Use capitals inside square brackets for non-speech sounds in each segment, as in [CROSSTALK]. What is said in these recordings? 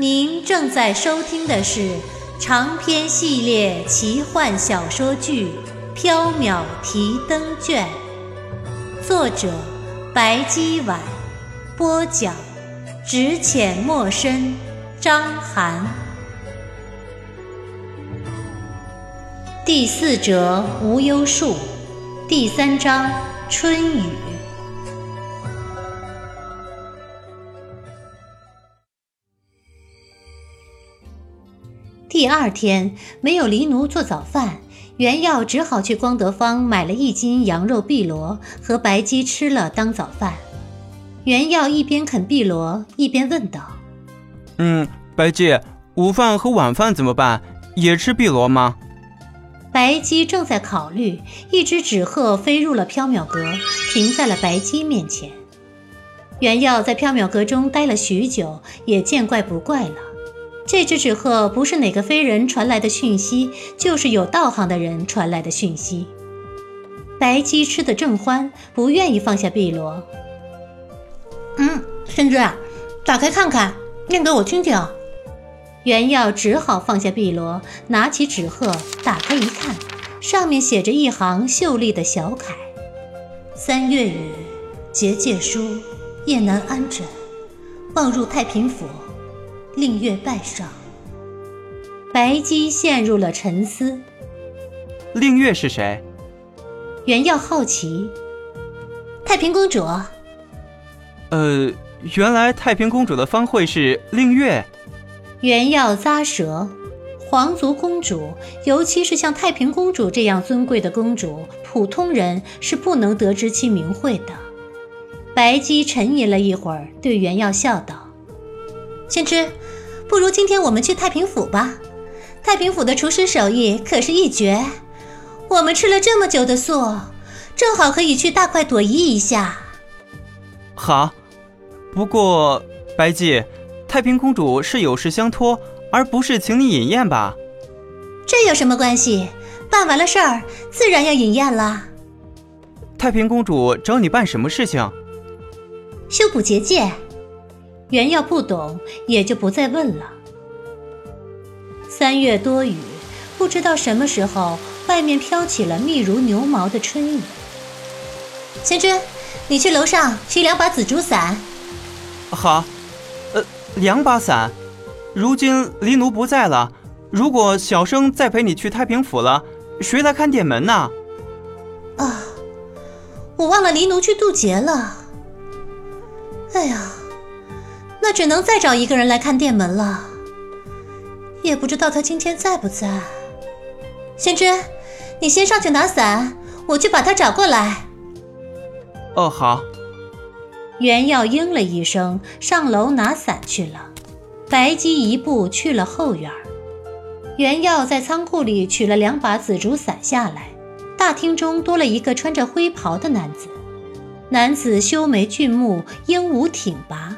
您正在收听的是长篇系列奇幻小说剧《缥缈提灯卷》，作者白姬婉，播讲只浅墨深，张涵。第四折无忧树，第三章春雨。第二天没有黎奴做早饭，袁耀只好去光德坊买了一斤羊肉碧螺，和白鸡吃了当早饭。袁耀一边啃碧螺，一边问道：“嗯，白鸡，午饭和晚饭怎么办？也吃碧螺吗？”白鸡正在考虑，一只纸鹤飞入了缥缈阁，停在了白鸡面前。袁耀在缥缈阁中待了许久，也见怪不怪了。这只纸鹤不是哪个飞人传来的讯息，就是有道行的人传来的讯息。白鸡吃得正欢，不愿意放下碧螺。嗯，仙芝，打开看看，念给我听听。原耀只好放下碧螺，拿起纸鹤，打开一看，上面写着一行秀丽的小楷：“三月雨，结界书，夜难安枕，望入太平府。”令月拜上，白姬陷入了沉思。令月是谁？原耀好奇。太平公主。呃，原来太平公主的方会是令月。原耀咂舌。皇族公主，尤其是像太平公主这样尊贵的公主，普通人是不能得知其名讳的。白姬沉吟了一会儿，对袁耀笑道：“先知。”不如今天我们去太平府吧，太平府的厨师手艺可是一绝。我们吃了这么久的素，正好可以去大快朵颐一下。好，不过白姬，太平公主是有事相托，而不是请你饮宴吧？这有什么关系？办完了事儿，自然要饮宴了。太平公主找你办什么事情？修补结界。袁耀不懂，也就不再问了。三月多雨，不知道什么时候，外面飘起了密如牛毛的春雨。仙君，你去楼上取两把紫竹伞。好，呃，两把伞。如今黎奴不在了，如果小生再陪你去太平府了，谁来看店门呢？啊，我忘了黎奴去渡劫了。哎呀！那只能再找一个人来看店门了，也不知道他今天在不在。先知，你先上去拿伞，我去把他找过来。哦，好。袁耀应了一声，上楼拿伞去了。白姬一步去了后院。袁耀在仓库里取了两把紫竹伞下来。大厅中多了一个穿着灰袍的男子。男子修眉俊目，英武挺拔。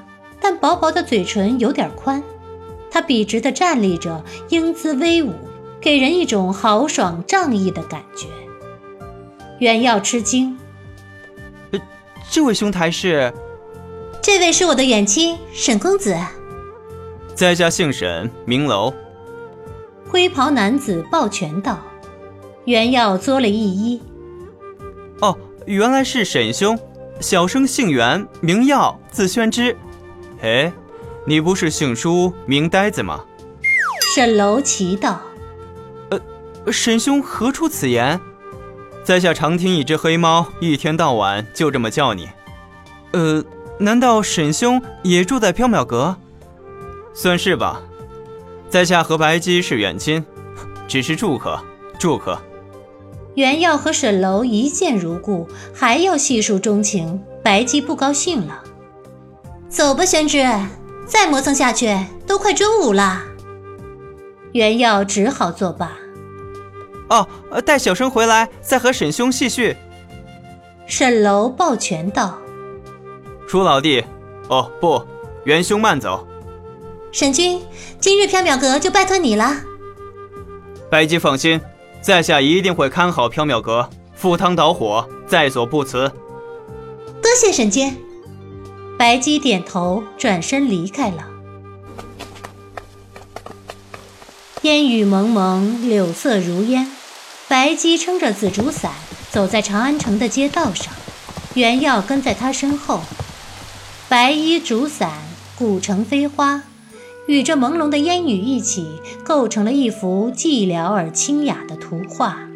但薄薄的嘴唇有点宽，他笔直地站立着，英姿威武，给人一种豪爽仗义的感觉。袁耀吃惊：“呃，这位兄台是？这位是我的远亲沈公子。在下姓沈，名楼。”灰袍男子抱拳道。袁耀作了一揖：“哦，原来是沈兄，小生姓袁，名耀，字宣之。”哎，你不是姓舒名呆子吗？沈楼奇道：“呃，沈兄何出此言？在下常听一只黑猫一天到晚就这么叫你。呃，难道沈兄也住在缥缈阁？算是吧。在下和白姬是远亲，只是住客，住客。”袁耀和沈楼一见如故，还要细数衷情，白姬不高兴了。走吧，宣之，再磨蹭下去都快中午了。袁耀只好作罢。哦，待小生回来再和沈兄细叙。沈楼抱拳道：“楚老弟，哦不，袁兄慢走。沈君，今日缥缈阁就拜托你了。白姬放心，在下一定会看好缥缈阁，赴汤蹈火，在所不辞。多谢沈君。白姬点头，转身离开了。烟雨蒙蒙，柳色如烟。白姬撑着紫竹伞，走在长安城的街道上，袁耀跟在她身后。白衣竹伞，古城飞花，与这朦胧的烟雨一起，构成了一幅寂寥而清雅的图画。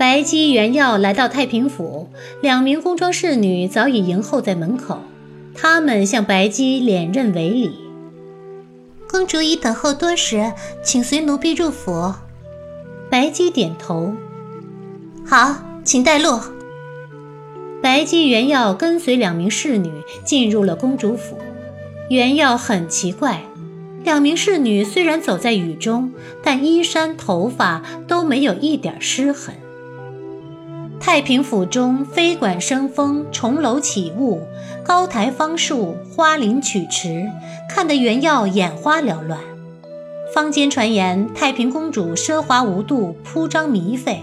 白姬、原耀来到太平府，两名宫装侍女早已迎候在门口，他们向白姬连任为礼。公主已等候多时，请随奴婢入府。白姬点头，好，请带路。白姬、原耀跟随两名侍女进入了公主府。原耀很奇怪，两名侍女虽然走在雨中，但衣衫、头发都没有一点湿痕。太平府中飞管生风，重楼起雾，高台芳树，花林曲池，看得原耀眼花缭乱。坊间传言太平公主奢华无度，铺张靡费，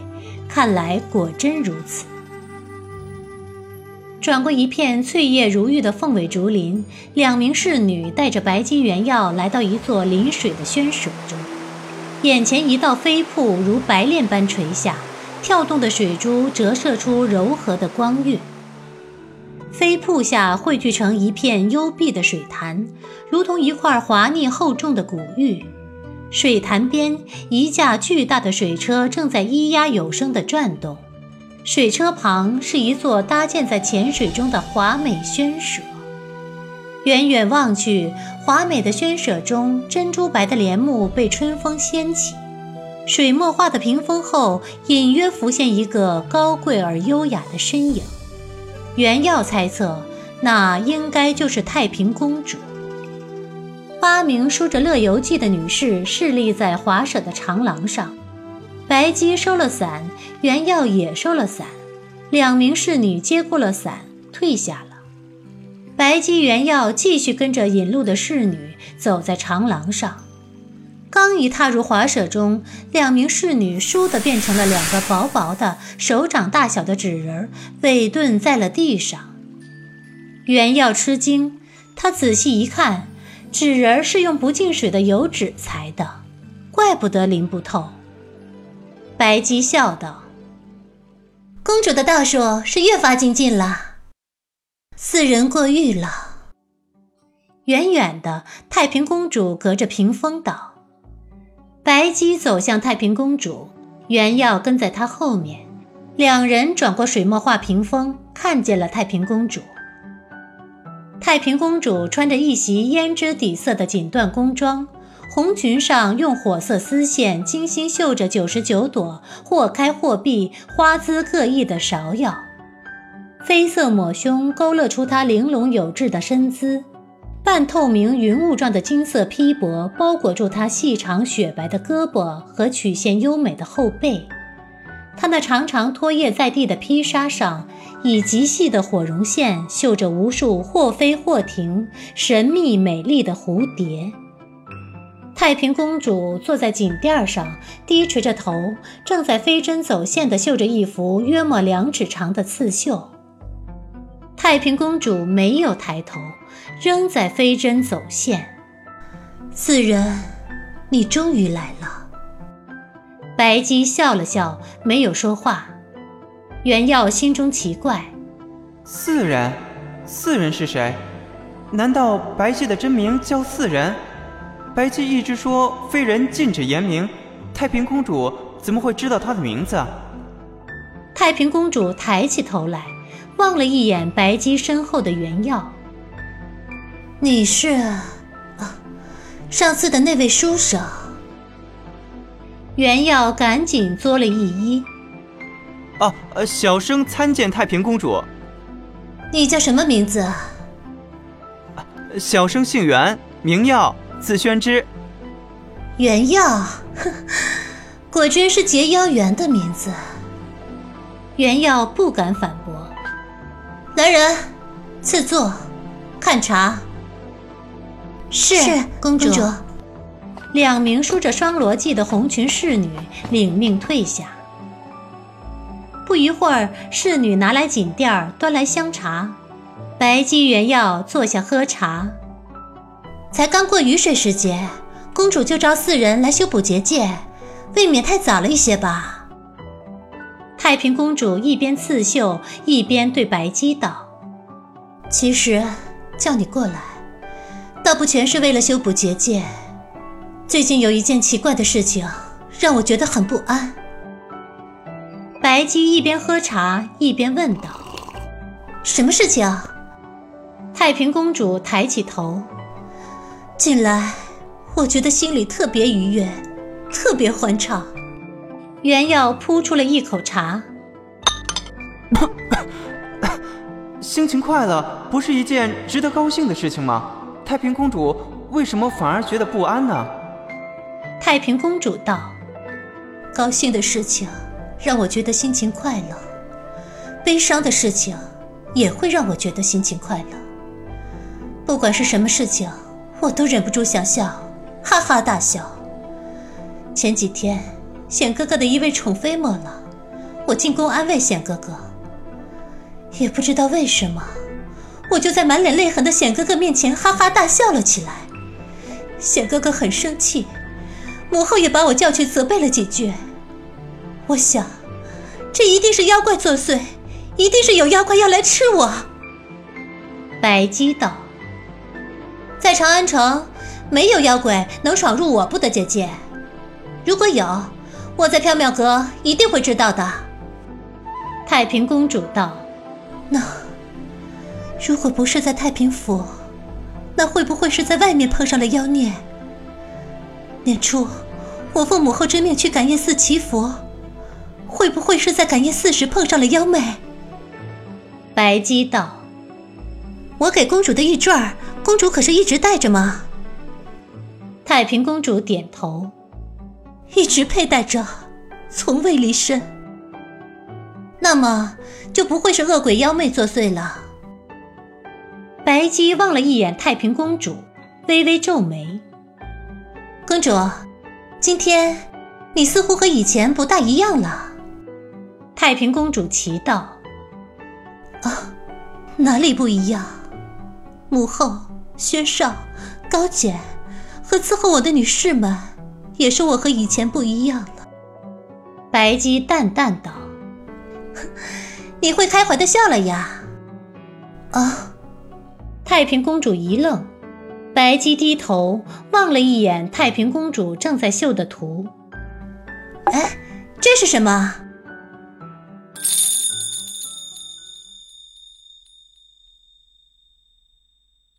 看来果真如此。转过一片翠叶如玉的凤尾竹林，两名侍女带着白金原药来到一座临水的轩舍中，眼前一道飞瀑如白练般垂下，跳动的水珠折射出柔和的光晕。飞瀑下汇聚成一片幽闭的水潭，如同一块滑腻厚重的古玉。水潭边，一架巨大的水车正在咿呀有声地转动。水车旁是一座搭建在浅水中的华美轩舍。远远望去，华美的轩舍中，珍珠白的帘幕被春风掀起，水墨画的屏风后，隐约浮现一个高贵而优雅的身影。原耀猜测，那应该就是太平公主。八名梳着乐游髻的女士侍立在华舍的长廊上，白姬收了伞，袁耀也收了伞，两名侍女接过了伞，退下了。白姬、袁耀继续跟着引路的侍女走在长廊上，刚一踏入华舍中，两名侍女倏地变成了两个薄薄的、手掌大小的纸人，被顿在了地上。袁耀吃惊，他仔细一看。纸人是用不进水的油纸裁的，怪不得淋不透。白姬笑道：“公主的道术是越发精进了。”四人过誉了。远远的，太平公主隔着屏风道：“白姬走向太平公主，原耀跟在她后面。两人转过水墨画屏风，看见了太平公主。”太平公主穿着一袭胭脂底色的锦缎宫装，红裙上用火色丝线精心绣着九十九朵或开或闭、花姿各异的芍药，绯色抹胸勾勒出她玲珑有致的身姿，半透明云雾状的金色披帛包裹住她细长雪白的胳膊和曲线优美的后背。她那长长拖曳在地的披纱上，以极细的火绒线绣着无数或飞或停、神秘美丽的蝴蝶。太平公主坐在锦垫上，低垂着头，正在飞针走线地绣着一幅约莫两指长的刺绣。太平公主没有抬头，仍在飞针走线。四人，你终于来了。白姬笑了笑，没有说话。袁耀心中奇怪：四人，四人是谁？难道白姬的真名叫四人？白姬一直说非人禁止言明，太平公主怎么会知道他的名字？太平公主抬起头来，望了一眼白姬身后的袁耀：“你是啊，上次的那位书生。”袁耀赶紧作了一揖：“哦，呃，小生参见太平公主。你叫什么名字？”“小生姓袁，名耀，字宣之。”原药，[LAUGHS] 果真是结妖缘的名字。袁耀不敢反驳。来人，赐座，看茶。是公主。两名梳着双罗髻的红裙侍女领命退下。不一会儿，侍女拿来锦垫儿，端来香茶。白姬原要坐下喝茶。才刚过雨水时节，公主就召四人来修补结界，未免太早了一些吧？太平公主一边刺绣，一边对白姬道：“其实叫你过来，倒不全是为了修补结界。最近有一件奇怪的事情，让我觉得很不安。”白姬一边喝茶一边问道：“什么事情？”太平公主抬起头：“近来，我觉得心里特别愉悦，特别欢畅。”原耀扑出了一口茶：“ [COUGHS] 心情快乐不是一件值得高兴的事情吗？太平公主为什么反而觉得不安呢？”太平公主道：“高兴的事情。”让我觉得心情快乐，悲伤的事情也会让我觉得心情快乐。不管是什么事情，我都忍不住想笑，哈哈大笑。前几天，显哥哥的一位宠妃没了，我进宫安慰显哥哥，也不知道为什么，我就在满脸泪痕的显哥哥面前哈哈大笑了起来。显哥哥很生气，母后也把我叫去责备了几句。我想，这一定是妖怪作祟，一定是有妖怪要来吃我。白姬道：“在长安城，没有妖怪能闯入我部的结界。如果有，我在缥缈阁一定会知道的。”太平公主道：“那如果不是在太平府，那会不会是在外面碰上了妖孽？年初，我奉母后之命去感业寺祈福。”会不会是在感业寺时碰上了妖媚？白姬道：“我给公主的玉坠，公主可是一直戴着吗？”太平公主点头，一直佩戴着，从未离身。那么就不会是恶鬼妖媚作祟了。白姬望了一眼太平公主，微微皱眉：“公主，今天你似乎和以前不大一样了。”太平公主奇道：“啊，哪里不一样？母后、宣少、高简和伺候我的女士们，也说我和以前不一样了。”白姬淡淡道：“你会开怀的笑了呀？”啊！太平公主一愣，白姬低头望了一眼太平公主正在绣的图。哎，这是什么？